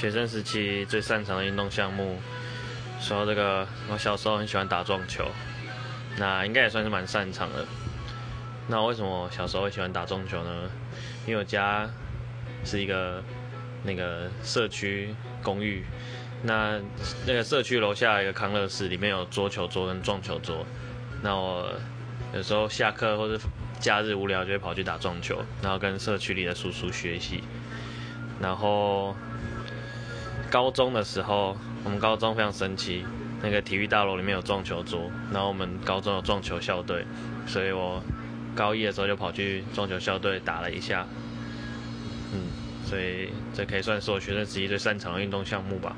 学生时期最擅长的运动项目，说这个，我小时候很喜欢打撞球，那应该也算是蛮擅长的。那为什么小时候会喜欢打撞球呢？因为我家是一个那个社区公寓，那那个社区楼下一个康乐室，里面有桌球桌跟撞球桌。那我有时候下课或者假日无聊，就会跑去打撞球，然后跟社区里的叔叔学习。然后高中的时候，我们高中非常神奇，那个体育大楼里面有撞球桌，然后我们高中有撞球校队，所以我高一的时候就跑去撞球校队打了一下。嗯，所以这可以算是我学生时期最擅长的运动项目吧。